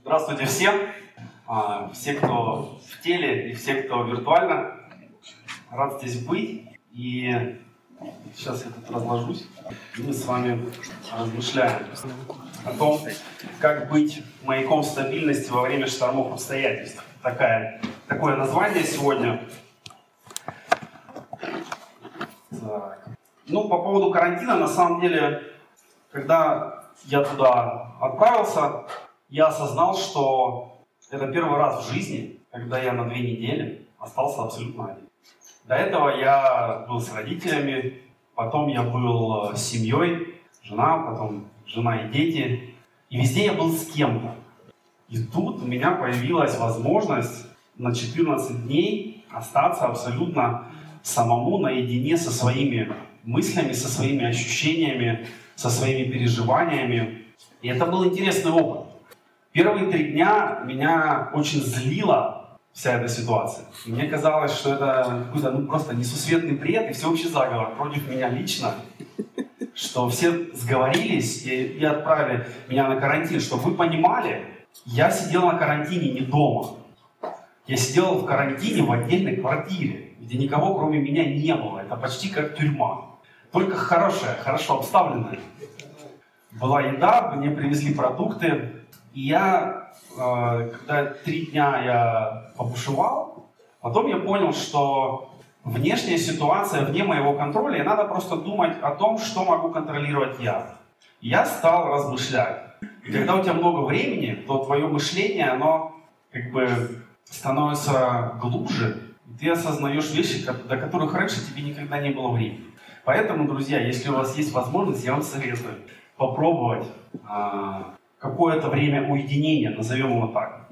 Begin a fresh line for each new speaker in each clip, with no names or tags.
Здравствуйте всем, а, все, кто в теле и все, кто виртуально. Рад здесь быть. И сейчас я тут разложусь. Мы с вами размышляем о том, как быть маяком стабильности во время штормов обстоятельств. Такая, такое название сегодня. Ну, по поводу карантина, на самом деле, когда я туда отправился, я осознал, что это первый раз в жизни, когда я на две недели остался абсолютно один. До этого я был с родителями, потом я был с семьей, жена, потом жена и дети. И везде я был с кем-то. И тут у меня появилась возможность на 14 дней остаться абсолютно самому наедине со своими мыслями, со своими ощущениями, со своими переживаниями. И это был интересный опыт. Первые три дня меня очень злила вся эта ситуация. Мне казалось, что это какой-то ну, просто несусветный бред и всеобщий заговор против меня лично, что все сговорились и, и отправили меня на карантин. Чтобы вы понимали, я сидел на карантине не дома. Я сидел в карантине в отдельной квартире, где никого кроме меня не было. Это почти как тюрьма. Только хорошая, хорошо обставленная. Была еда, мне привезли продукты, и я, э, когда три дня я побушевал, потом я понял, что внешняя ситуация вне моего контроля, и надо просто думать о том, что могу контролировать я. Я стал размышлять. И когда у тебя много времени, то твое мышление, оно как бы становится глубже, ты осознаешь вещи, до которых раньше тебе никогда не было времени. Поэтому, друзья, если у вас есть возможность, я вам советую попробовать а, какое-то время уединения, назовем его так.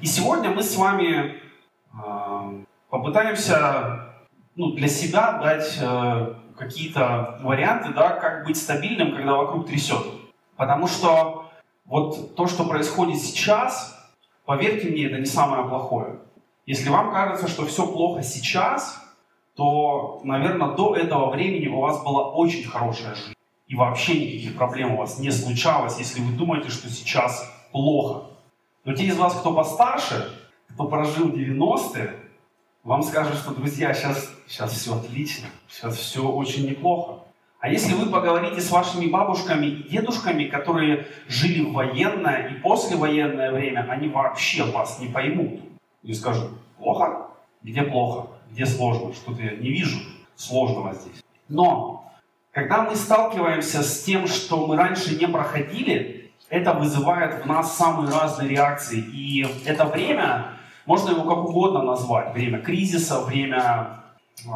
И сегодня мы с вами э, попытаемся ну, для себя дать э, какие-то варианты, да, как быть стабильным, когда вокруг трясет. Потому что вот то, что происходит сейчас, поверьте мне, это не самое плохое. Если вам кажется, что все плохо сейчас, то, наверное, до этого времени у вас была очень хорошая жизнь и вообще никаких проблем у вас не случалось, если вы думаете, что сейчас плохо. Но те из вас, кто постарше, кто прожил 90-е, вам скажут, что, друзья, сейчас, сейчас все отлично, сейчас все очень неплохо. А если вы поговорите с вашими бабушками и дедушками, которые жили в военное и послевоенное время, они вообще вас не поймут. И скажут, плохо? Где плохо? Где сложно? Что-то я не вижу сложного здесь. Но когда мы сталкиваемся с тем, что мы раньше не проходили, это вызывает в нас самые разные реакции. И это время, можно его как угодно назвать, время кризиса, время э,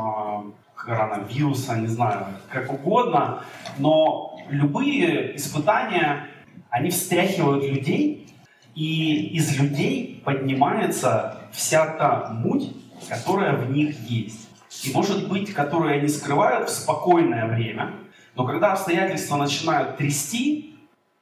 коронавируса, не знаю, как угодно, но любые испытания, они встряхивают людей, и из людей поднимается вся та муть, которая в них есть и, может быть, которые они скрывают в спокойное время, но когда обстоятельства начинают трясти,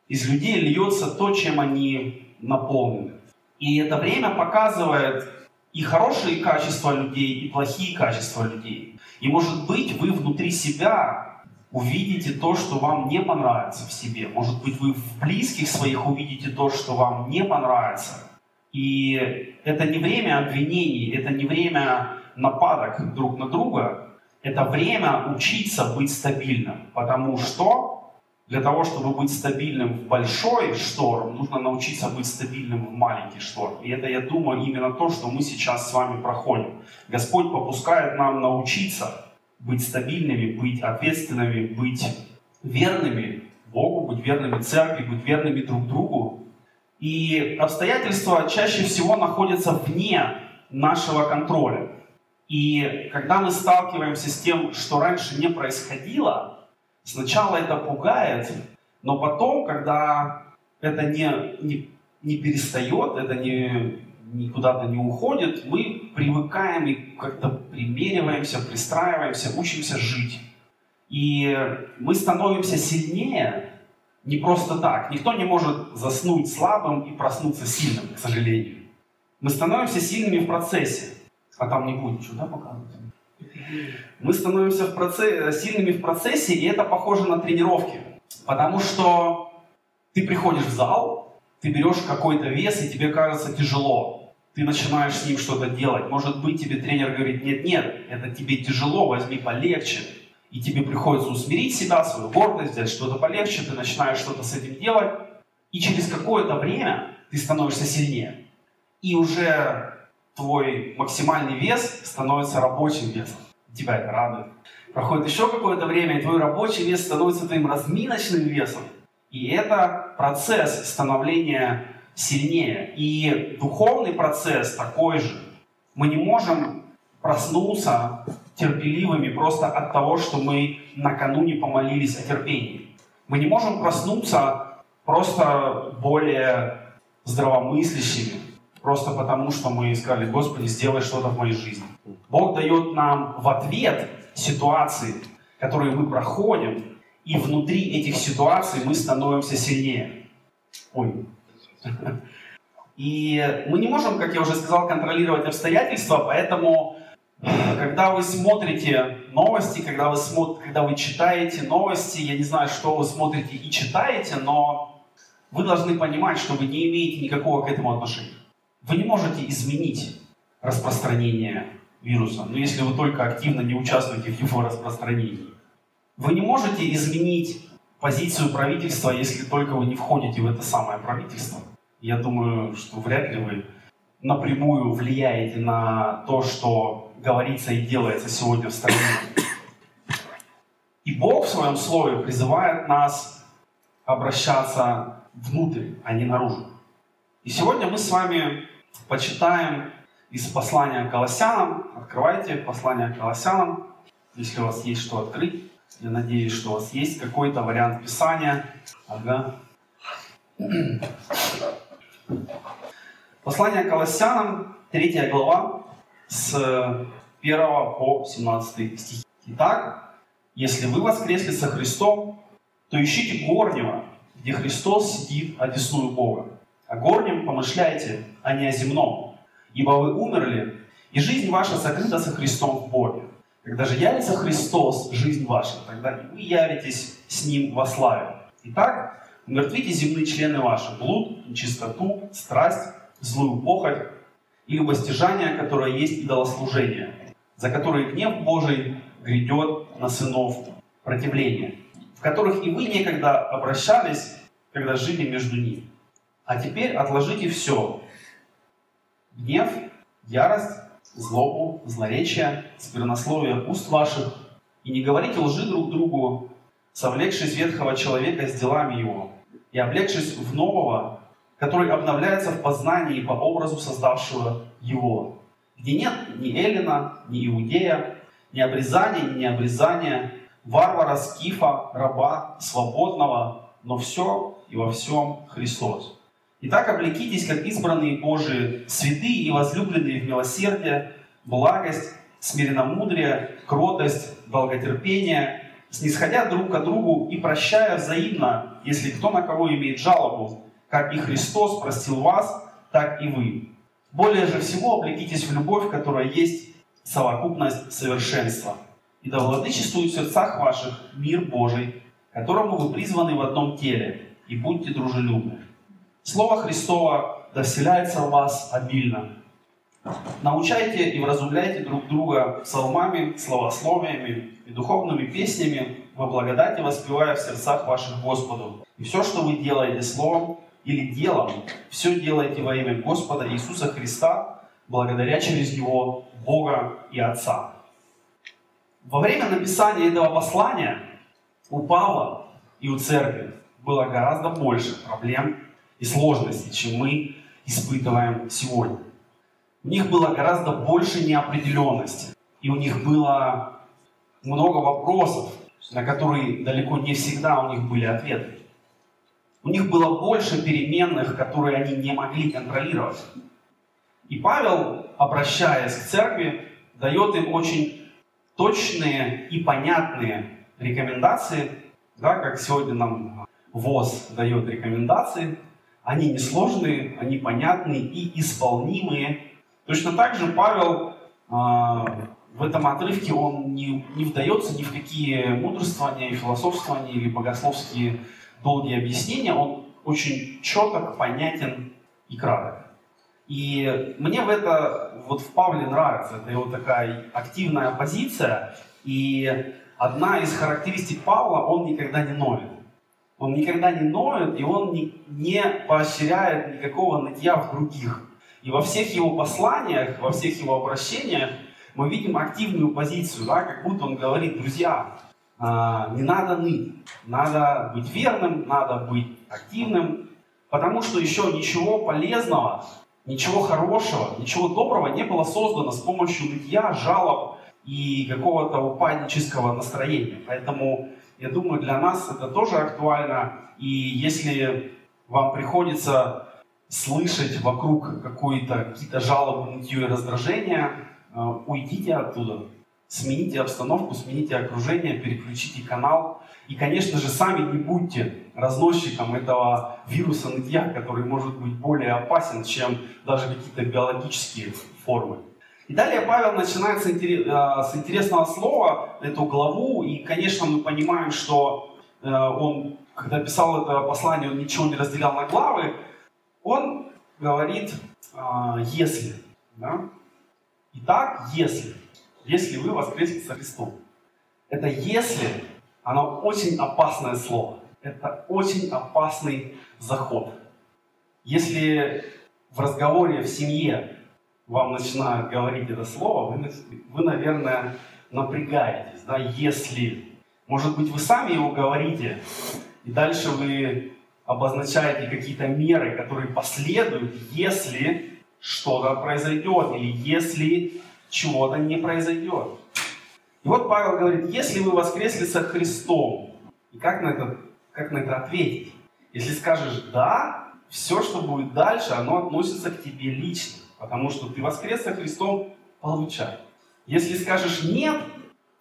из людей льется то, чем они наполнены. И это время показывает и хорошие качества людей, и плохие качества людей. И, может быть, вы внутри себя увидите то, что вам не понравится в себе. Может быть, вы в близких своих увидите то, что вам не понравится. И это не время обвинений, это не время нападок друг на друга, это время учиться быть стабильным. Потому что для того, чтобы быть стабильным в большой шторм, нужно научиться быть стабильным в маленький шторм. И это, я думаю, именно то, что мы сейчас с вами проходим. Господь попускает нам научиться быть стабильными, быть ответственными, быть верными Богу, быть верными церкви, быть верными друг другу. И обстоятельства чаще всего находятся вне нашего контроля. И когда мы сталкиваемся с тем, что раньше не происходило, сначала это пугает, но потом, когда это не, не, не перестает, это не, не куда-то не уходит, мы привыкаем и как-то примериваемся, пристраиваемся, учимся жить. И мы становимся сильнее не просто так. Никто не может заснуть слабым и проснуться сильным, к сожалению. Мы становимся сильными в процессе. А там не будет ничего, да, показывать? Мы становимся в процессе, сильными в процессе, и это похоже на тренировки. Потому что ты приходишь в зал, ты берешь какой-то вес, и тебе кажется тяжело. Ты начинаешь с ним что-то делать. Может быть, тебе тренер говорит, нет, нет, это тебе тяжело, возьми полегче. И тебе приходится усмирить себя, свою гордость, взять что-то полегче, ты начинаешь что-то с этим делать. И через какое-то время ты становишься сильнее. И уже твой максимальный вес становится рабочим весом. Тебя это радует. Проходит еще какое-то время, и твой рабочий вес становится твоим разминочным весом. И это процесс становления сильнее. И духовный процесс такой же. Мы не можем проснуться терпеливыми просто от того, что мы накануне помолились о терпении. Мы не можем проснуться просто более здравомыслящими, просто потому что мы сказали, Господи, сделай что-то в моей жизни. Бог дает нам в ответ ситуации, которые мы проходим, и внутри этих ситуаций мы становимся сильнее. Ой. И мы не можем, как я уже сказал, контролировать обстоятельства, поэтому когда вы смотрите новости, когда вы, смотрите, когда вы читаете новости, я не знаю, что вы смотрите и читаете, но вы должны понимать, что вы не имеете никакого к этому отношения. Вы не можете изменить распространение вируса, но если вы только активно не участвуете в его распространении. Вы не можете изменить позицию правительства, если только вы не входите в это самое правительство. Я думаю, что вряд ли вы напрямую влияете на то, что говорится и делается сегодня в стране. И Бог в своем слове призывает нас обращаться внутрь, а не наружу. И сегодня мы с вами почитаем из послания к Колоссянам. Открывайте послание к Колоссянам, если у вас есть что открыть. Я надеюсь, что у вас есть какой-то вариант писания. Ага. Послание к Колоссянам, 3 глава, с 1 по 17 стихи. Итак, если вы воскресли со Христом, то ищите горнего, где Христос сидит одесную Бога. О горнем помышляйте, а не о земном. Ибо вы умерли, и жизнь ваша сокрыта со Христом в Боге. Когда же явится Христос, жизнь ваша, тогда и вы явитесь с Ним во славе. Итак, умертвите земные члены ваши, блуд, нечистоту, страсть, злую похоть и любостяжание, которое есть идолослужение, за которые гнев Божий грядет на сынов противления, в которых и вы некогда обращались, когда жили между ними. А теперь отложите все. Гнев, ярость, злобу, злоречие, сквернословие уст ваших, и не говорите лжи друг другу, совлекшись ветхого человека с делами его, и облегшись в нового, который обновляется в познании по образу создавшего его, где нет ни Эллина, ни Иудея, ни обрезания, ни необрезания, варвара, скифа, раба, свободного, но все и во всем Христос. Итак, облекитесь, как избранные Божии, святые и возлюбленные в милосердие, благость, смиренномудрие, кротость, долготерпение, снисходя друг к другу и прощая взаимно, если кто на кого имеет жалобу, как и Христос простил вас, так и вы. Более же всего облекитесь в любовь, которая есть совокупность совершенства. И да владычествует в сердцах ваших мир Божий, которому вы призваны в одном теле, и будьте дружелюбны. Слово Христово да вселяется в вас обильно. Научайте и вразумляйте друг друга псалмами, словословиями и духовными песнями, во благодати воспевая в сердцах ваших Господу. И все, что вы делаете словом или делом, все делайте во имя Господа Иисуса Христа, благодаря через Него Бога и Отца. Во время написания этого послания у Павла и у церкви было гораздо больше проблем и сложностей, чем мы испытываем сегодня. У них было гораздо больше неопределенности, и у них было много вопросов, на которые далеко не всегда у них были ответы. У них было больше переменных, которые они не могли контролировать. И Павел, обращаясь к церкви, дает им очень точные и понятные рекомендации, да, как сегодня нам ВОЗ дает рекомендации, они несложные, они понятные и исполнимые. Точно так же Павел э, в этом отрывке он не, не вдается ни в какие мудрствования, философствования или богословские долгие объяснения. Он очень четок, понятен и краток. И мне в это, вот в Павле нравится, это его такая активная позиция. И одна из характеристик Павла, он никогда не ноет. Он никогда не ноет, и он не, не поощряет никакого нытья в других. И во всех его посланиях, во всех его обращениях мы видим активную позицию, да, как будто он говорит, друзья, а, не надо ныть, надо быть верным, надо быть активным, потому что еще ничего полезного, ничего хорошего, ничего доброго не было создано с помощью нытья, жалоб и какого-то упаднического настроения. Поэтому я думаю, для нас это тоже актуально. И если вам приходится слышать вокруг какие-то жалобы, нытье и раздражение, э, уйдите оттуда. Смените обстановку, смените окружение, переключите канал. И, конечно же, сами не будьте разносчиком этого вируса нытья, который может быть более опасен, чем даже какие-то биологические формы. И далее Павел начинает с, интересного слова эту главу, и, конечно, мы понимаем, что э, он, когда писал это послание, он ничего не разделял на главы, он говорит а, «если». Да? Итак, если. Если вы воскресли со Христом. Это «если», оно очень опасное слово. Это очень опасный заход. Если в разговоре в семье вам начинают говорить это слово, вы, вы наверное, напрягаетесь, да, если. Может быть, вы сами его говорите, и дальше вы обозначаете какие-то меры, которые последуют, если что-то произойдет, или если чего-то не произойдет. И вот Павел говорит, если вы воскресли со Христом, и как на это, как на это ответить? Если скажешь «да», все, что будет дальше, оно относится к тебе лично. Потому что ты воскрес со Христом, получай. Если скажешь нет,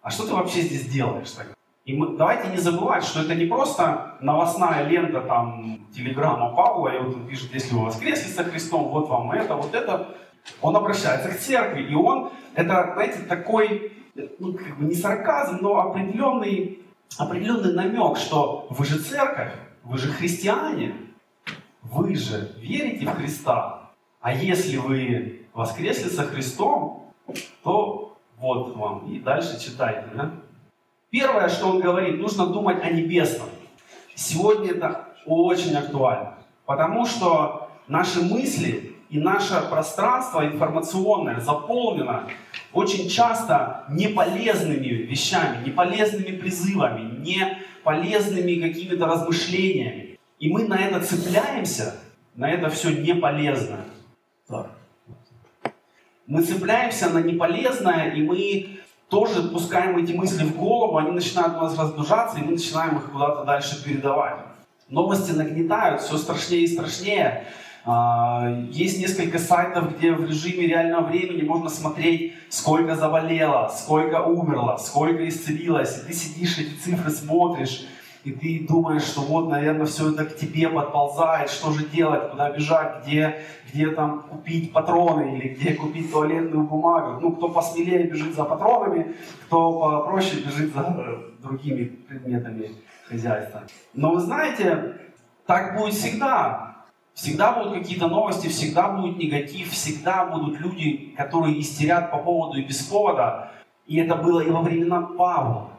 а что ты вообще здесь делаешь тогда? И мы, давайте не забывать, что это не просто новостная лента, там, телеграмма Павла, и вот он пишет, если вы воскресли со Христом, вот вам это, вот это. Он обращается к церкви, и он, это, знаете, такой, ну, как бы не сарказм, но определенный, определенный намек, что вы же церковь, вы же христиане, вы же верите в Христа, а если вы воскресли со Христом, то вот вам. И дальше читайте. Да? Первое, что он говорит, нужно думать о небесном. Сегодня это очень актуально. Потому что наши мысли и наше пространство информационное заполнено очень часто неполезными вещами, неполезными призывами, неполезными какими-то размышлениями. И мы на это цепляемся, на это все неполезное. Мы цепляемся на неполезное, и мы тоже пускаем эти мысли в голову, они начинают у нас раздужаться, и мы начинаем их куда-то дальше передавать. Новости нагнетают, все страшнее и страшнее. А, есть несколько сайтов, где в режиме реального времени можно смотреть, сколько заболело, сколько умерло, сколько исцелилось. И ты сидишь, эти цифры смотришь, и ты думаешь, что вот, наверное, все это к тебе подползает, что же делать, куда бежать, где, где там купить патроны или где купить туалетную бумагу. Ну, кто посмелее бежит за патронами, кто попроще бежит за э, другими предметами хозяйства. Но вы знаете, так будет всегда. Всегда будут какие-то новости, всегда будет негатив, всегда будут люди, которые истерят по поводу и без повода. И это было и во времена Павла.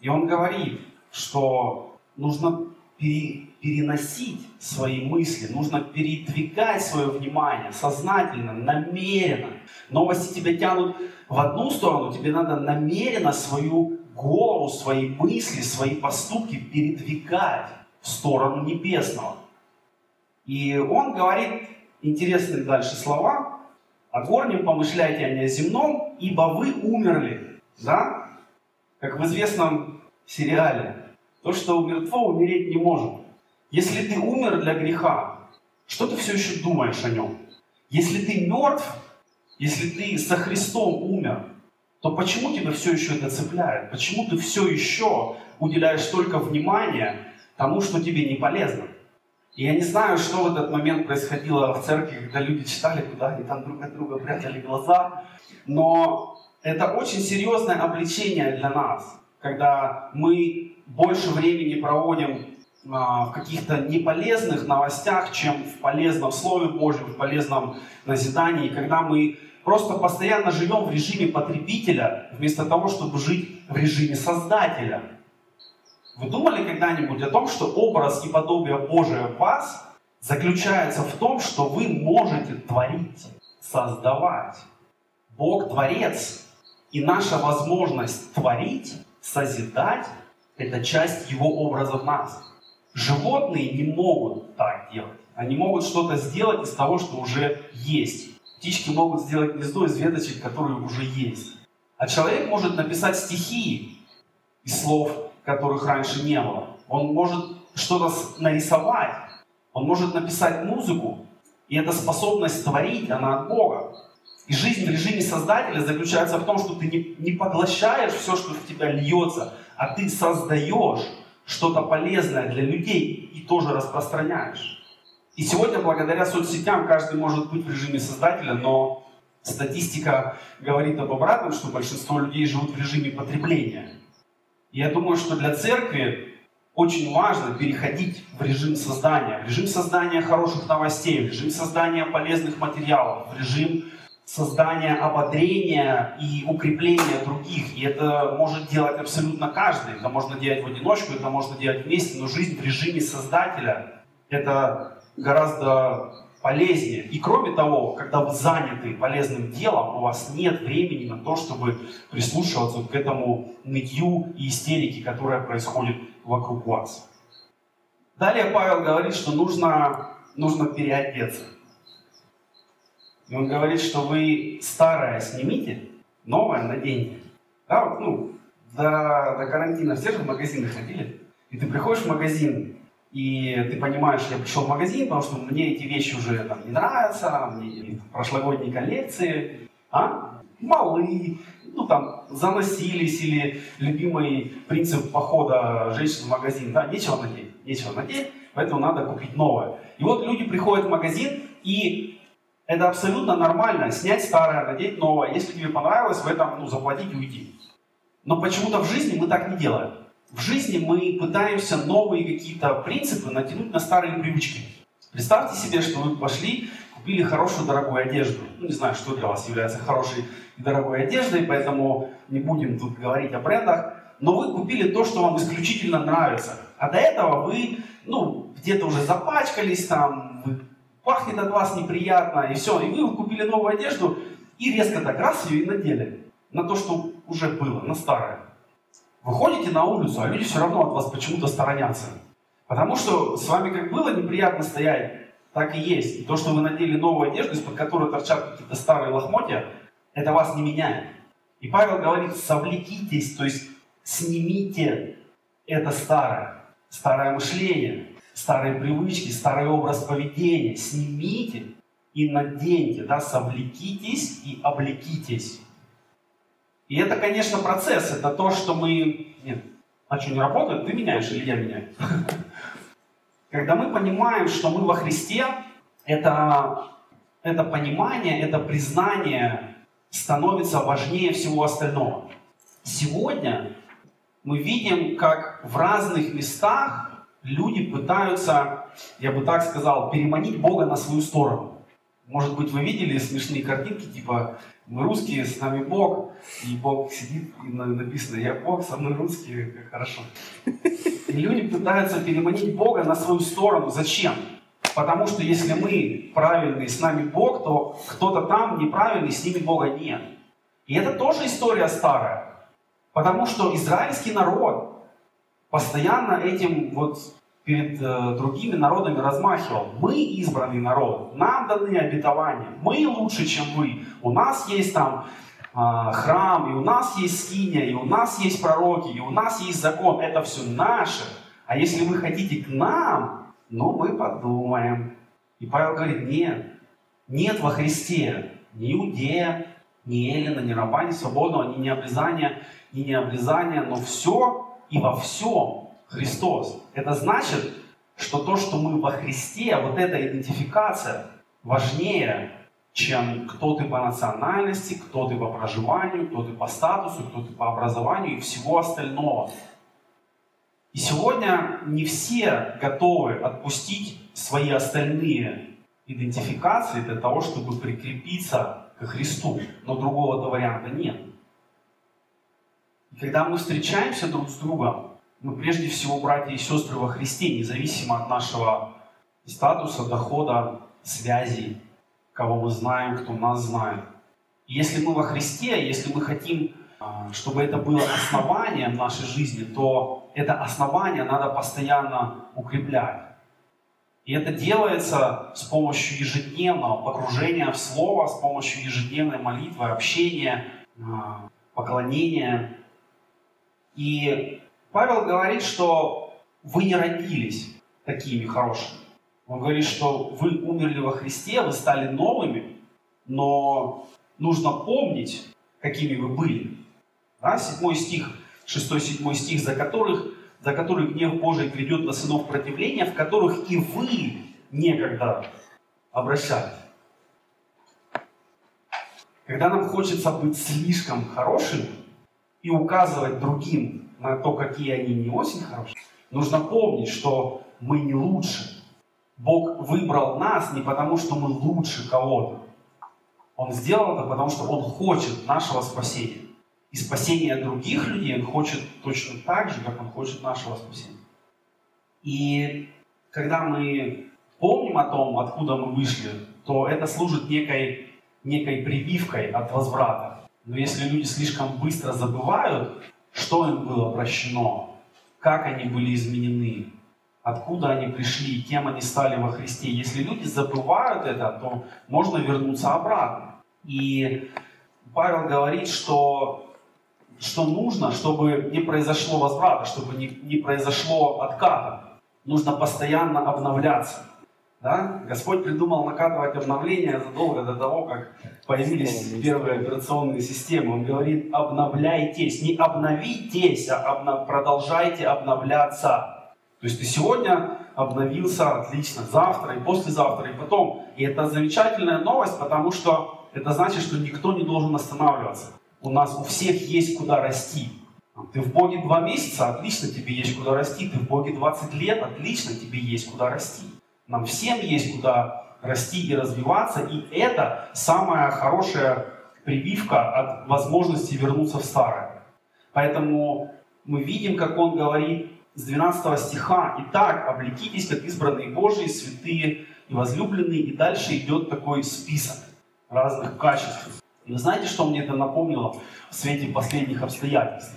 И он говорит, что нужно переносить свои мысли, нужно передвигать свое внимание сознательно, намеренно. Новости тебя тянут в одну сторону, тебе надо намеренно свою голову, свои мысли, свои поступки передвигать в сторону небесного. И он говорит интересные дальше слова. О горнем помышляйте, а не о земном, ибо вы умерли. Да? Как в известном сериале то, что мертво, умереть не может. Если ты умер для греха, что ты все еще думаешь о нем? Если ты мертв, если ты со Христом умер, то почему тебя все еще это цепляет? Почему ты все еще уделяешь столько внимания тому, что тебе не полезно? И я не знаю, что в этот момент происходило в церкви, когда люди читали, куда они там друг от друга прятали глаза, но это очень серьезное обличение для нас, когда мы больше времени проводим а, в каких-то неполезных новостях, чем в полезном Слове Божьем, в полезном назидании, когда мы просто постоянно живем в режиме потребителя, вместо того, чтобы жить в режиме создателя. Вы думали когда-нибудь о том, что образ и подобие Божие в вас заключается в том, что вы можете творить, создавать? Бог Творец, и наша возможность творить, созидать, это часть Его образа в нас. Животные не могут так делать. Они могут что-то сделать из того, что уже есть. Птички могут сделать гнездо из веточек, которые уже есть. А человек может написать стихи из слов, которых раньше не было. Он может что-то нарисовать. Он может написать музыку. И эта способность творить, она от Бога. И жизнь в режиме Создателя заключается в том, что ты не, не поглощаешь все, что в тебя льется, а ты создаешь что-то полезное для людей и тоже распространяешь. И сегодня, благодаря соцсетям, каждый может быть в режиме Создателя, но статистика говорит об обратном, что большинство людей живут в режиме потребления. Я думаю, что для церкви очень важно переходить в режим создания, в режим создания хороших новостей, в режим создания полезных материалов, в режим создания ободрения и укрепления других. И это может делать абсолютно каждый. Это можно делать в одиночку, это можно делать вместе, но жизнь в режиме создателя – это гораздо полезнее. И кроме того, когда вы заняты полезным делом, у вас нет времени на то, чтобы прислушиваться к этому нытью и истерике, которая происходит вокруг вас. Далее Павел говорит, что нужно, нужно переодеться. И он говорит, что вы старое снимите, новое наденьте. Да, вот, ну, до, до карантина все же в магазины ходили. И ты приходишь в магазин, и ты понимаешь, я пришел в магазин, потому что мне эти вещи уже там не нравятся, мне прошлогодние коллекции, а? малы, ну там заносились, или любимый принцип похода женщин в магазин, да, нечего надеть, нечего надеть, поэтому надо купить новое. И вот люди приходят в магазин, и это абсолютно нормально, снять старое, надеть новое. Если тебе понравилось, в этом ну, заплатить и уйти. Но почему-то в жизни мы так не делаем. В жизни мы пытаемся новые какие-то принципы натянуть на старые привычки. Представьте себе, что вы пошли, купили хорошую дорогую одежду. Ну, не знаю, что для вас является хорошей и дорогой одеждой, поэтому не будем тут говорить о брендах. Но вы купили то, что вам исключительно нравится. А до этого вы, ну, где-то уже запачкались, там, вы пахнет от вас неприятно, и все. И вы купили новую одежду и резко так раз ее и надели на то, что уже было, на старое. Выходите на улицу, а люди все равно от вас почему-то сторонятся. Потому что с вами как было неприятно стоять, так и есть. И то, что вы надели новую одежду, из-под которой торчат какие-то старые лохмотья, это вас не меняет. И Павел говорит, совлекитесь, то есть снимите это старое, старое мышление, старые привычки, старый образ поведения. Снимите и наденьте, да, совлекитесь и облекитесь. И это, конечно, процесс, это то, что мы... Нет, а что, не работает? Ты меняешь или я меняю? Когда мы понимаем, что мы во Христе, это, это понимание, это признание становится важнее всего остального. Сегодня мы видим, как в разных местах люди пытаются, я бы так сказал, переманить Бога на свою сторону. Может быть, вы видели смешные картинки, типа мы русские, с нами Бог, и Бог сидит, и написано, я Бог, со мной русские, как хорошо. И люди пытаются переманить Бога на свою сторону. Зачем? Потому что если мы правильные, с нами Бог, то кто-то там неправильный, с ними Бога нет. И это тоже история старая. Потому что израильский народ, постоянно этим вот перед э, другими народами размахивал. Мы избранный народ, нам даны обетования, мы лучше, чем вы. У нас есть там э, храм, и у нас есть скиния, и у нас есть пророки, и у нас есть закон. Это все наше. А если вы хотите к нам, ну мы подумаем. И Павел говорит, нет, нет во Христе ни иудея, ни эллина, ни раба, ни свободного, ни необрезания, ни необрезания, но все и во всем Христос. Это значит, что то, что мы во Христе, вот эта идентификация важнее чем кто ты по национальности, кто ты по проживанию, кто ты по статусу, кто ты по образованию и всего остального. И сегодня не все готовы отпустить свои остальные идентификации для того, чтобы прикрепиться к Христу. Но другого варианта нет. И когда мы встречаемся друг с другом, мы прежде всего братья и сестры во Христе, независимо от нашего статуса, дохода, связей, кого мы знаем, кто нас знает. Если мы во Христе, если мы хотим, а, чтобы это было основанием нашей жизни, то это основание надо постоянно укреплять. И это делается с помощью ежедневного погружения в Слово, с помощью ежедневной молитвы, общения, а, поклонения. И Павел говорит, что вы не родились такими хорошими. Он говорит, что вы умерли во Христе, вы стали новыми, но нужно помнить, какими вы были. Да? 7 стих, 6-7 стих, за которых за который гнев Божий придет на сынов противления, в которых и вы некогда обращались. Когда нам хочется быть слишком хорошими и указывать другим на то, какие они не очень хорошие, нужно помнить, что мы не лучше. Бог выбрал нас не потому, что мы лучше кого-то. Он сделал это потому, что Он хочет нашего спасения и спасения других людей Он хочет точно так же, как Он хочет нашего спасения. И когда мы помним о том, откуда мы вышли, то это служит некой, некой прививкой от возврата. Но если люди слишком быстро забывают, что им было прощено, как они были изменены, откуда они пришли, кем они стали во Христе. Если люди забывают это, то можно вернуться обратно. И Павел говорит, что что нужно, чтобы не произошло возврата, чтобы не, не произошло отката. Нужно постоянно обновляться. Да? Господь придумал накатывать обновления задолго до того, как появились первые операционные системы. Он говорит, обновляйтесь. Не обновитесь, а обнов... продолжайте обновляться. То есть ты сегодня обновился отлично, завтра и послезавтра и потом. И это замечательная новость, потому что это значит, что никто не должен останавливаться у нас у всех есть куда расти. Ты в Боге два месяца, отлично тебе есть куда расти. Ты в Боге 20 лет, отлично тебе есть куда расти. Нам всем есть куда расти и развиваться, и это самая хорошая прививка от возможности вернуться в старое. Поэтому мы видим, как он говорит с 12 стиха, «Итак, облекитесь, как избранные Божии, святые и возлюбленные». И дальше идет такой список разных качеств. И вы знаете, что мне это напомнило в свете последних обстоятельств?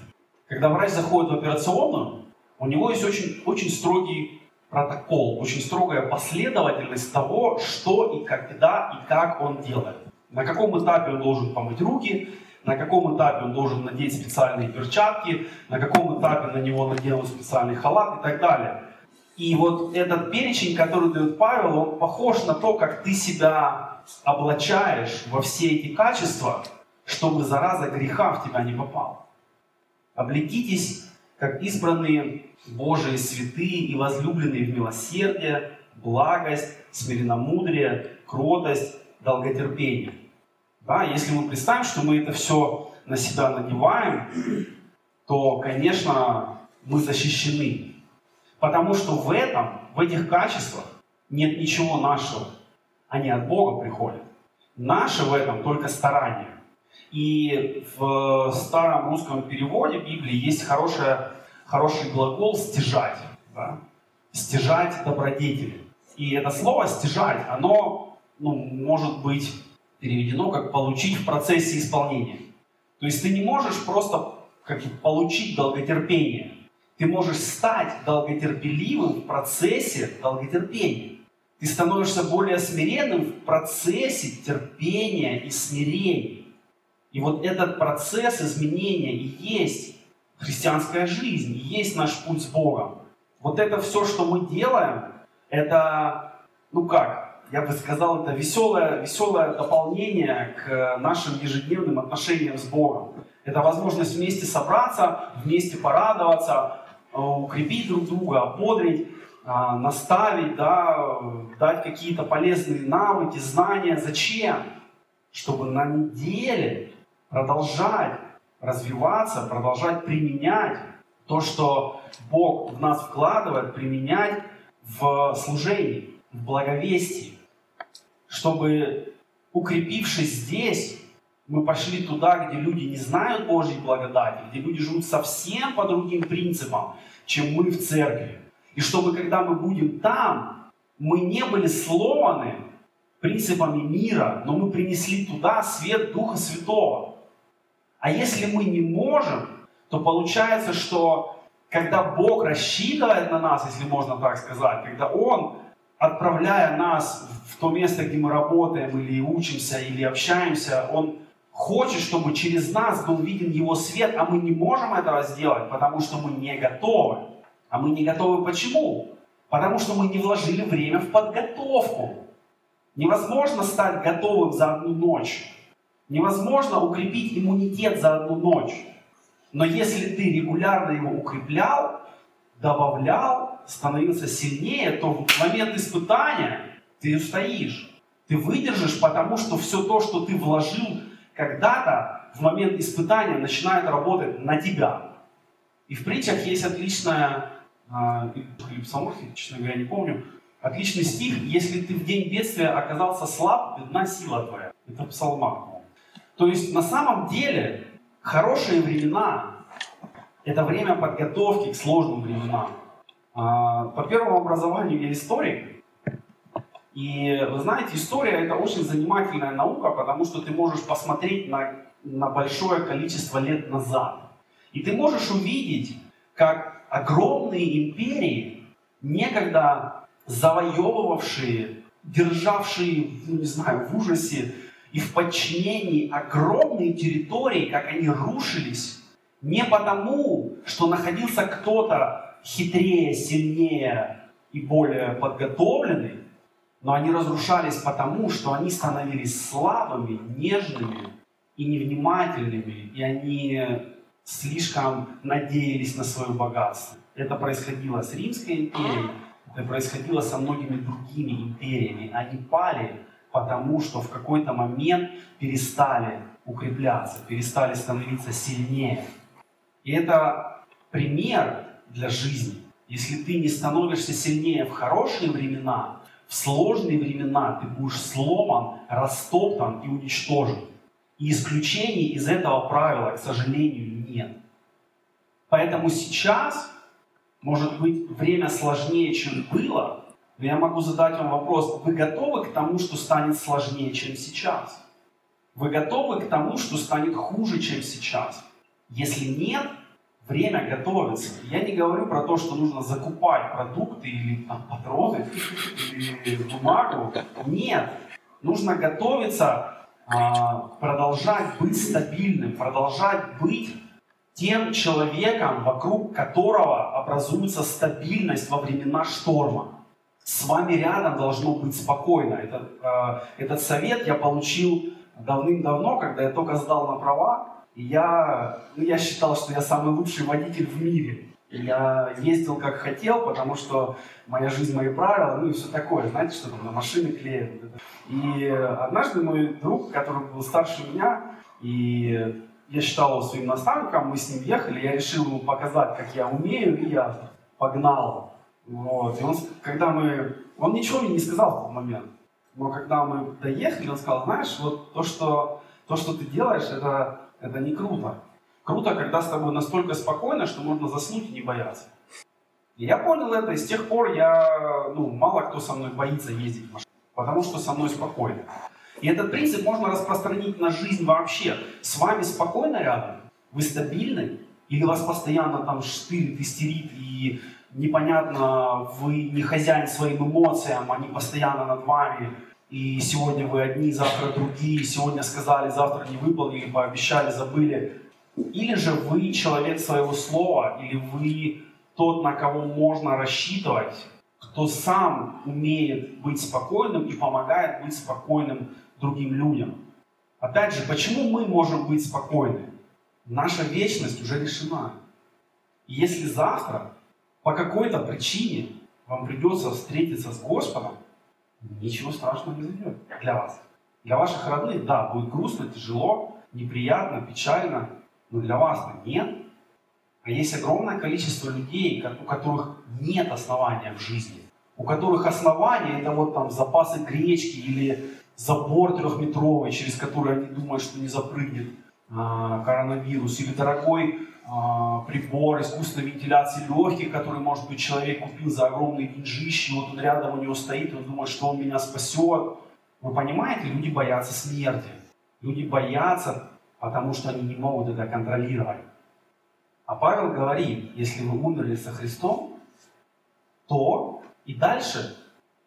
Когда врач заходит в операционную, у него есть очень, очень строгий протокол, очень строгая последовательность того, что и когда и как он делает. На каком этапе он должен помыть руки, на каком этапе он должен надеть специальные перчатки, на каком этапе на него наденут специальный халат и так далее. И вот этот перечень, который дает Павел, он похож на то, как ты себя облачаешь во все эти качества, чтобы зараза греха в тебя не попала. Облекитесь, как избранные Божии святые и возлюбленные в милосердие, благость, смиренномудрие, кротость, долготерпение. Да, если мы представим, что мы это все на себя надеваем, то, конечно, мы защищены. Потому что в этом, в этих качествах нет ничего нашего они от Бога приходят. Наше в этом только старание. И в старом русском переводе Библии есть хорошая, хороший глагол «стяжать». Да? «Стяжать добродетели». И это слово «стяжать», оно ну, может быть переведено как «получить в процессе исполнения». То есть ты не можешь просто как получить долготерпение. Ты можешь стать долготерпеливым в процессе долготерпения. Ты становишься более смиренным в процессе терпения и смирения. И вот этот процесс изменения и есть христианская жизнь, и есть наш путь с Богом. Вот это все, что мы делаем, это, ну как, я бы сказал, это веселое, веселое дополнение к нашим ежедневным отношениям с Богом. Это возможность вместе собраться, вместе порадоваться, э, укрепить друг друга, ободрить. А, наставить, да, дать какие-то полезные навыки, знания. Зачем? чтобы на неделе продолжать развиваться, продолжать применять то, что Бог в нас вкладывает, применять в служении, в благовестии, чтобы, укрепившись здесь, мы пошли туда, где люди не знают Божьей благодати, где люди живут совсем по другим принципам, чем мы в церкви. И чтобы, когда мы будем там, мы не были сломаны принципами мира, но мы принесли туда свет Духа Святого. А если мы не можем, то получается, что когда Бог рассчитывает на нас, если можно так сказать, когда Он, отправляя нас в то место, где мы работаем или учимся, или общаемся, Он хочет, чтобы через нас был виден Его свет, а мы не можем этого сделать, потому что мы не готовы. А мы не готовы почему? Потому что мы не вложили время в подготовку. Невозможно стать готовым за одну ночь. Невозможно укрепить иммунитет за одну ночь. Но если ты регулярно его укреплял, добавлял, становился сильнее, то в момент испытания ты устоишь. Ты выдержишь, потому что все то, что ты вложил когда-то в момент испытания начинает работать на тебя. И в притчах есть отличная, э, или в честно говоря, не помню, отличный стих, если ты в день бедствия оказался слаб, видна сила твоя. Это псалма. То есть на самом деле хорошие времена – это время подготовки к сложным временам. А, по первому образованию я историк, и вы знаете, история это очень занимательная наука, потому что ты можешь посмотреть на, на большое количество лет назад. И ты можешь увидеть, как огромные империи, некогда завоевывавшие, державшие, ну, не знаю, в ужасе и в подчинении огромные территории, как они рушились, не потому, что находился кто-то хитрее, сильнее и более подготовленный, но они разрушались потому, что они становились слабыми, нежными и невнимательными, и они слишком надеялись на свое богатство. Это происходило с Римской империей, это происходило со многими другими империями. Они пали, потому что в какой-то момент перестали укрепляться, перестали становиться сильнее. И это пример для жизни. Если ты не становишься сильнее в хорошие времена, в сложные времена ты будешь сломан, растоптан и уничтожен. И исключений из этого правила, к сожалению, нет. Поэтому сейчас, может быть, время сложнее, чем было, но я могу задать вам вопрос, вы готовы к тому, что станет сложнее, чем сейчас? Вы готовы к тому, что станет хуже, чем сейчас? Если нет, время готовится. Я не говорю про то, что нужно закупать продукты или там, патроны, или бумагу. Нет. Нужно готовиться а, продолжать быть стабильным, продолжать быть тем человеком, вокруг которого образуется стабильность во времена шторма. С вами рядом должно быть спокойно. Этот, э, этот совет я получил давным-давно, когда я только сдал на права. И я, ну, я считал, что я самый лучший водитель в мире. Я ездил как хотел, потому что моя жизнь, мои правила, ну и все такое. Знаете, что там на машины клеят. И однажды мой друг, который был старше меня, и я считал его своим наставником, мы с ним ехали, я решил ему показать, как я умею, и я погнал. Вот. И он, когда мы... Он ничего мне не сказал в тот момент. Но когда мы доехали, он сказал, знаешь, вот то, что, то, что ты делаешь, это это не круто. Круто, когда с тобой настолько спокойно, что можно заснуть и не бояться. И я понял это, и с тех пор я, ну, мало кто со мной боится ездить в машине, потому что со мной спокойно. И этот принцип можно распространить на жизнь вообще. С вами спокойно рядом, вы стабильны, или вас постоянно там штырит, истерит, и непонятно, вы не хозяин своим эмоциям, они постоянно над вами, и сегодня вы одни, завтра другие, сегодня сказали, завтра не выполнили, пообещали, забыли. Или же вы человек своего слова, или вы тот, на кого можно рассчитывать, кто сам умеет быть спокойным и помогает быть спокойным другим людям. Опять же, почему мы можем быть спокойны? Наша вечность уже решена. И если завтра по какой-то причине вам придется встретиться с Господом, ничего страшного не зайдет для вас. Для ваших родных, да, будет грустно, тяжело, неприятно, печально, но для вас-то нет. А есть огромное количество людей, у которых нет основания в жизни, у которых основания это вот там запасы гречки или забор трехметровый, через который они думают, что не запрыгнет а, коронавирус, или дорогой прибор искусственной вентиляции легких, который, может быть, человек купил за огромные деньжищи, вот он рядом у него стоит, он думает, что он меня спасет. Вы понимаете, люди боятся смерти. Люди боятся, потому что они не могут это контролировать. А Павел говорит, если вы умерли со Христом, то и дальше,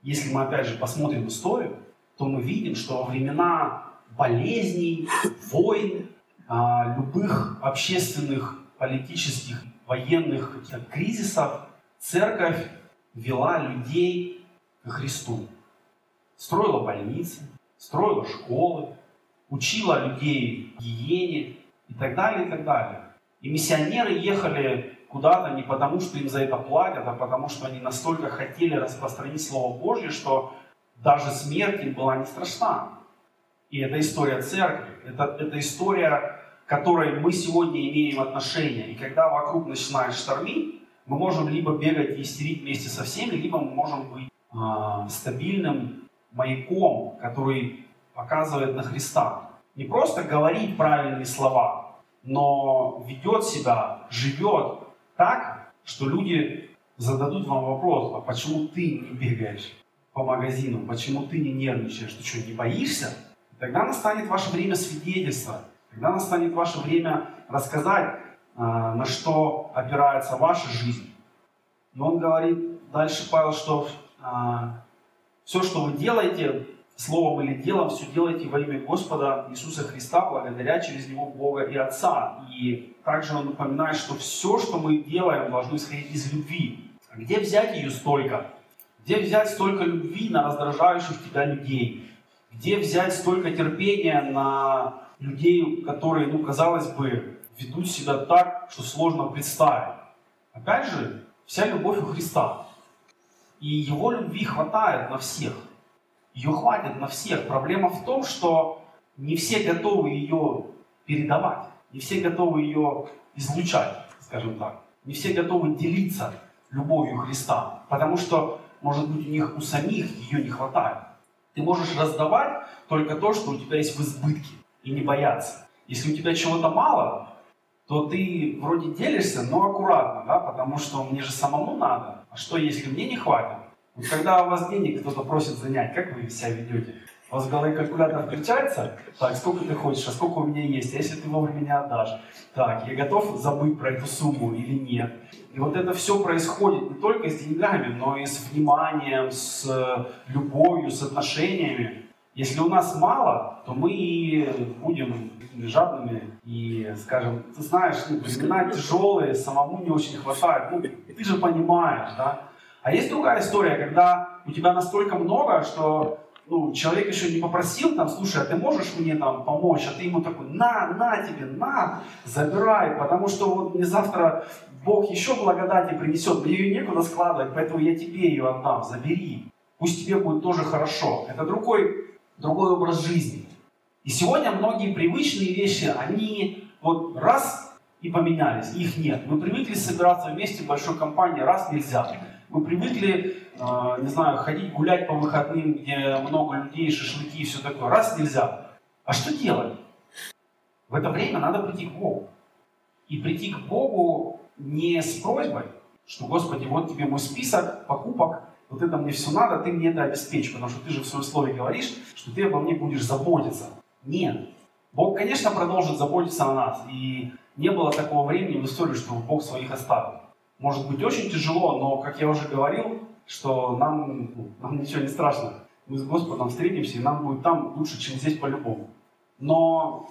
если мы опять же посмотрим историю, то мы видим, что во времена болезней, войн, а, любых общественных, политических, военных кризисов церковь вела людей к Христу. Строила больницы, строила школы, учила людей гигиене и так далее, и так далее. И миссионеры ехали куда-то не потому, что им за это платят, а потому, что они настолько хотели распространить Слово Божье, что даже смерть им была не страшна. И это история церкви, это, это история, которой мы сегодня имеем отношение. И когда вокруг начинает штормить, мы можем либо бегать и истерить вместе со всеми, либо мы можем быть э, стабильным маяком, который показывает на Христа. Не просто говорить правильные слова, но ведет себя, живет так, что люди зададут вам вопрос, а почему ты не бегаешь по магазину, почему ты не нервничаешь, ты что, не боишься? Тогда настанет ваше время свидетельства, тогда настанет ваше время рассказать, а, на что опирается ваша жизнь. Но он говорит дальше, Павел, что а, все, что вы делаете, словом или делом, все делайте во имя Господа Иисуса Христа, благодаря через Него Бога и Отца. И также он напоминает, что все, что мы делаем, должно исходить из любви. А где взять ее столько? Где взять столько любви на раздражающих тебя людей? Где взять столько терпения на людей, которые, ну, казалось бы, ведут себя так, что сложно представить? Опять же, вся любовь у Христа. И Его любви хватает на всех. Ее хватит на всех. Проблема в том, что не все готовы ее передавать. Не все готовы ее излучать, скажем так. Не все готовы делиться любовью Христа. Потому что, может быть, у них у самих ее не хватает. Ты можешь раздавать только то, что у тебя есть в избытке, и не бояться. Если у тебя чего-то мало, то ты вроде делишься, но аккуратно, да, потому что мне же самому надо. А что, если мне не хватит? Вот когда у вас денег кто-то просит занять, как вы себя ведете? У вас в голове калькулятор включается? Так, сколько ты хочешь, а сколько у меня есть? А если ты вовремя не отдашь? Так, я готов забыть про эту сумму или нет? И вот это все происходит не только с деньгами, но и с вниманием, с э, любовью, с отношениями. Если у нас мало, то мы будем жадными и скажем, ты знаешь, ну, времена тяжелые, самому не очень хватает. Ну, ты же понимаешь, да? А есть другая история, когда у тебя настолько много, что ну, человек еще не попросил, там, слушай, а ты можешь мне там помочь? А ты ему такой, на, на тебе, на, забирай, потому что вот мне завтра Бог еще благодати принесет, мне ее некуда складывать, поэтому я тебе ее отдам, забери. Пусть тебе будет тоже хорошо. Это другой, другой образ жизни. И сегодня многие привычные вещи, они вот раз и поменялись, их нет. Мы привыкли собираться вместе в большой компании, раз нельзя. Мы привыкли, э, не знаю, ходить гулять по выходным, где много людей, шашлыки и все такое. Раз нельзя. А что делать? В это время надо прийти к Богу. И прийти к Богу не с просьбой, что, Господи, вот тебе мой список покупок, вот это мне все надо, ты мне это обеспечь, потому что ты же в своем слове говоришь, что ты обо мне будешь заботиться. Нет. Бог, конечно, продолжит заботиться о нас. И не было такого времени в истории, чтобы Бог своих оставил может быть очень тяжело, но, как я уже говорил, что нам, нам ничего не страшно. Мы с Господом встретимся, и нам будет там лучше, чем здесь по-любому. Но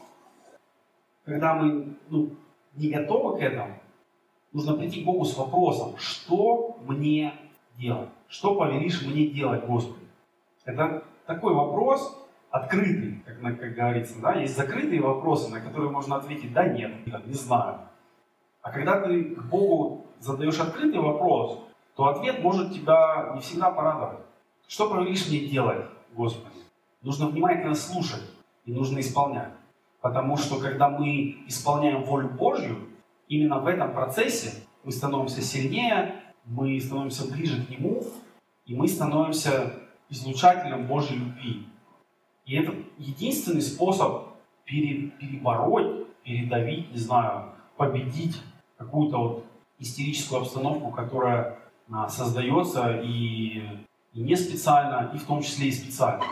когда мы ну, не готовы к этому, нужно прийти к Богу с вопросом, что мне делать? Что повелишь мне делать, Господи? Это такой вопрос открытый, как, как говорится. Да? Есть закрытые вопросы, на которые можно ответить «да», «нет», «не знаю». А когда ты к Богу задаешь открытый вопрос, то ответ может тебя не всегда порадовать. Что повелишь мне делать, Господи? Нужно внимательно слушать и нужно исполнять. Потому что когда мы исполняем волю Божью, именно в этом процессе мы становимся сильнее, мы становимся ближе к Нему, и мы становимся излучателем Божьей любви. И это единственный способ перебороть, передавить, не знаю, победить какую-то вот истерическую обстановку, которая а, создается и, и не специально, и в том числе и специально.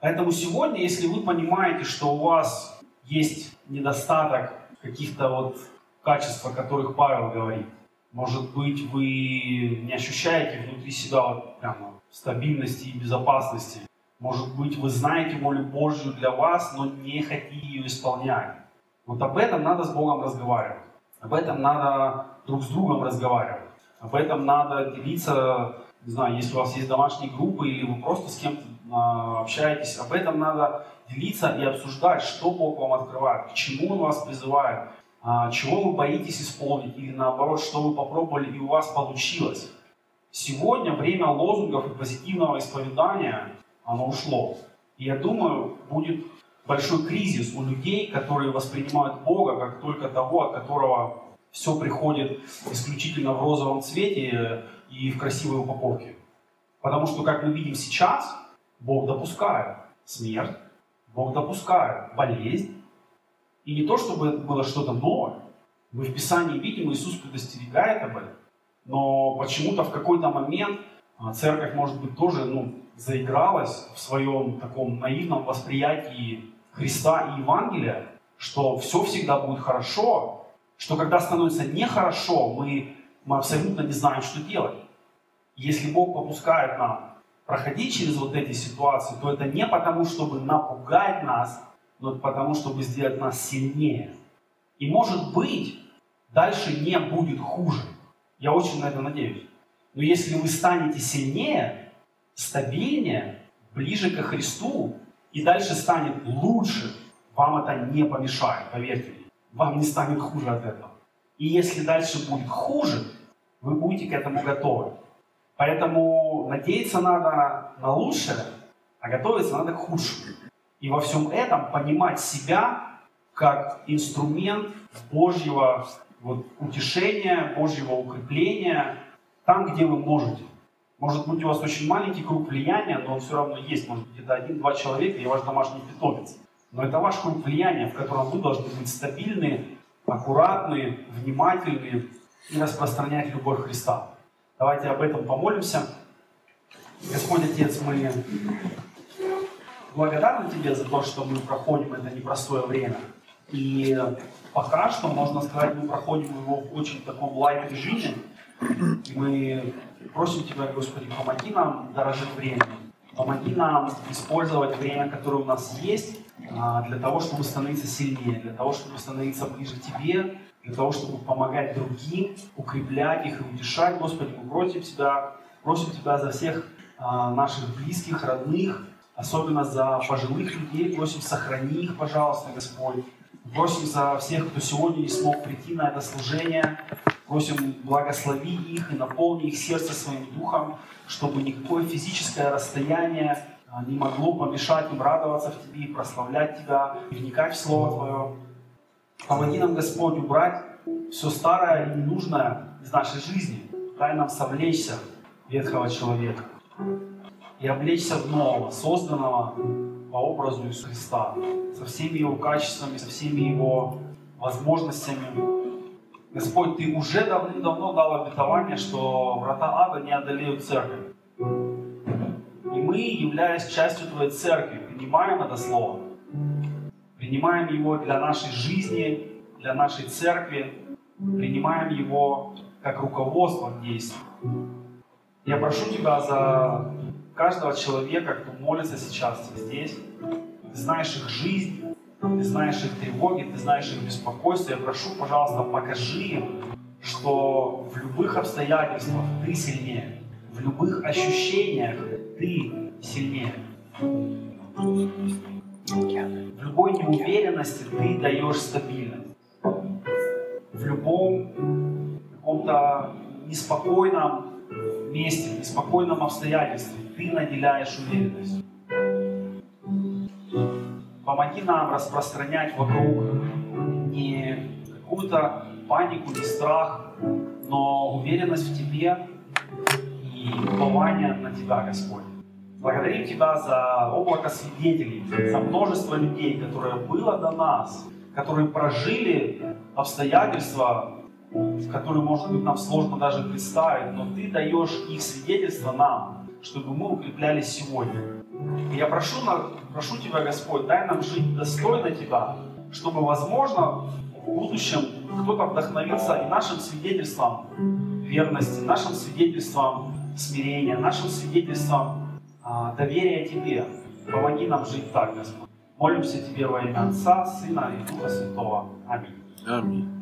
Поэтому сегодня, если вы понимаете, что у вас есть недостаток каких-то вот качеств, о которых Павел говорит, может быть, вы не ощущаете внутри себя вот прямо стабильности и безопасности. Может быть, вы знаете волю Божью для вас, но не хотите ее исполнять. Вот об этом надо с Богом разговаривать. Об этом надо друг с другом разговаривать. Об этом надо делиться, не знаю, если у вас есть домашние группы или вы просто с кем-то а, общаетесь, об этом надо делиться и обсуждать, что Бог вам открывает, к чему Он вас призывает, чего вы боитесь исполнить, или наоборот, что вы попробовали и у вас получилось. Сегодня время лозунгов и позитивного исповедания, оно ушло. И я думаю, будет большой кризис у людей, которые воспринимают Бога как только того, от которого все приходит исключительно в розовом цвете и в красивой упаковке. Потому что, как мы видим сейчас, Бог допускает смерть, Бог допускает болезнь. И не то, чтобы это было что-то новое. Мы в Писании видим, Иисус предостерегает об этом. Но почему-то в какой-то момент а, церковь, может быть, тоже ну, заигралась в своем таком наивном восприятии Христа и Евангелия, что все всегда будет хорошо, что когда становится нехорошо, мы, мы абсолютно не знаем, что делать. Если Бог попускает нам проходить через вот эти ситуации, то это не потому, чтобы напугать нас, но потому, чтобы сделать нас сильнее. И может быть, дальше не будет хуже. Я очень на это надеюсь. Но если вы станете сильнее, стабильнее, ближе ко Христу, и дальше станет лучше, вам это не помешает, поверьте мне. Вам не станет хуже от этого. И если дальше будет хуже, вы будете к этому готовы. Поэтому надеяться надо на лучшее, а готовиться надо к худшему. И во всем этом понимать себя как инструмент Божьего вот, утешения, Божьего укрепления там, где вы можете. Может быть, у вас очень маленький круг влияния, но он все равно есть. Может быть, это один-два человека и ваш домашний питомец. Но это ваш круг влияния, в котором вы должны быть стабильны, аккуратны, внимательны и распространять любовь Христа. Давайте об этом помолимся. Господь Отец, мы благодарны Тебе за то, что мы проходим это непростое время. И пока что, можно сказать, мы проходим его в очень таком лайт-режиме. И мы просим Тебя, Господи, помоги нам дорожить временем. Помоги нам использовать время, которое у нас есть, а, для того, чтобы становиться сильнее, для того, чтобы становиться ближе к Тебе, для того, чтобы помогать другим, укреплять их и утешать. Господи, мы просим Тебя, просим Тебя за всех а, наших близких, родных, особенно за пожилых людей, просим, сохрани их, пожалуйста, Господь. Просим за всех, кто сегодня не смог прийти на это служение. Просим, благослови их и наполни их сердце своим духом, чтобы никакое физическое расстояние а, не могло помешать им радоваться в Тебе и прославлять Тебя, и вникать в Слово Твое. Помоги нам, Господь, убрать все старое и ненужное из нашей жизни. Дай нам совлечься ветхого человека и облечься в нового, созданного по образу Иисуса Христа, со всеми его качествами, со всеми его возможностями. Господь, Ты уже давно дал обетование, что врата ада не одолеют церковь. И мы, являясь частью Твоей церкви, принимаем это слово, принимаем его для нашей жизни, для нашей церкви, принимаем его как руководство к действию. Я прошу Тебя за каждого человека, кто молится сейчас здесь. Ты знаешь их жизнь, ты знаешь их тревоги, ты знаешь их беспокойство. Я прошу, пожалуйста, покажи им, что в любых обстоятельствах ты сильнее, в любых ощущениях ты сильнее. В любой неуверенности ты даешь стабильность. В любом каком-то неспокойном месте, в неспокойном обстоятельстве ты наделяешь уверенностью. Помоги нам распространять вокруг не какую-то панику, не страх, но уверенность в Тебе и упование на Тебя, Господь. Благодарим Тебя за облако свидетелей, за множество людей, которое было до нас, которые прожили обстоятельства, которые, может быть, нам сложно даже представить, но Ты даешь их свидетельство нам, чтобы мы укреплялись сегодня. И я прошу, прошу Тебя, Господь, дай нам жить достойно Тебя, чтобы, возможно, в будущем кто-то вдохновился и нашим свидетельством верности, нашим свидетельством смирения, нашим свидетельством а, доверия Тебе. Помоги нам жить так, Господь. Молимся Тебе во имя Отца, Сына и Духа Святого. Аминь.
Аминь.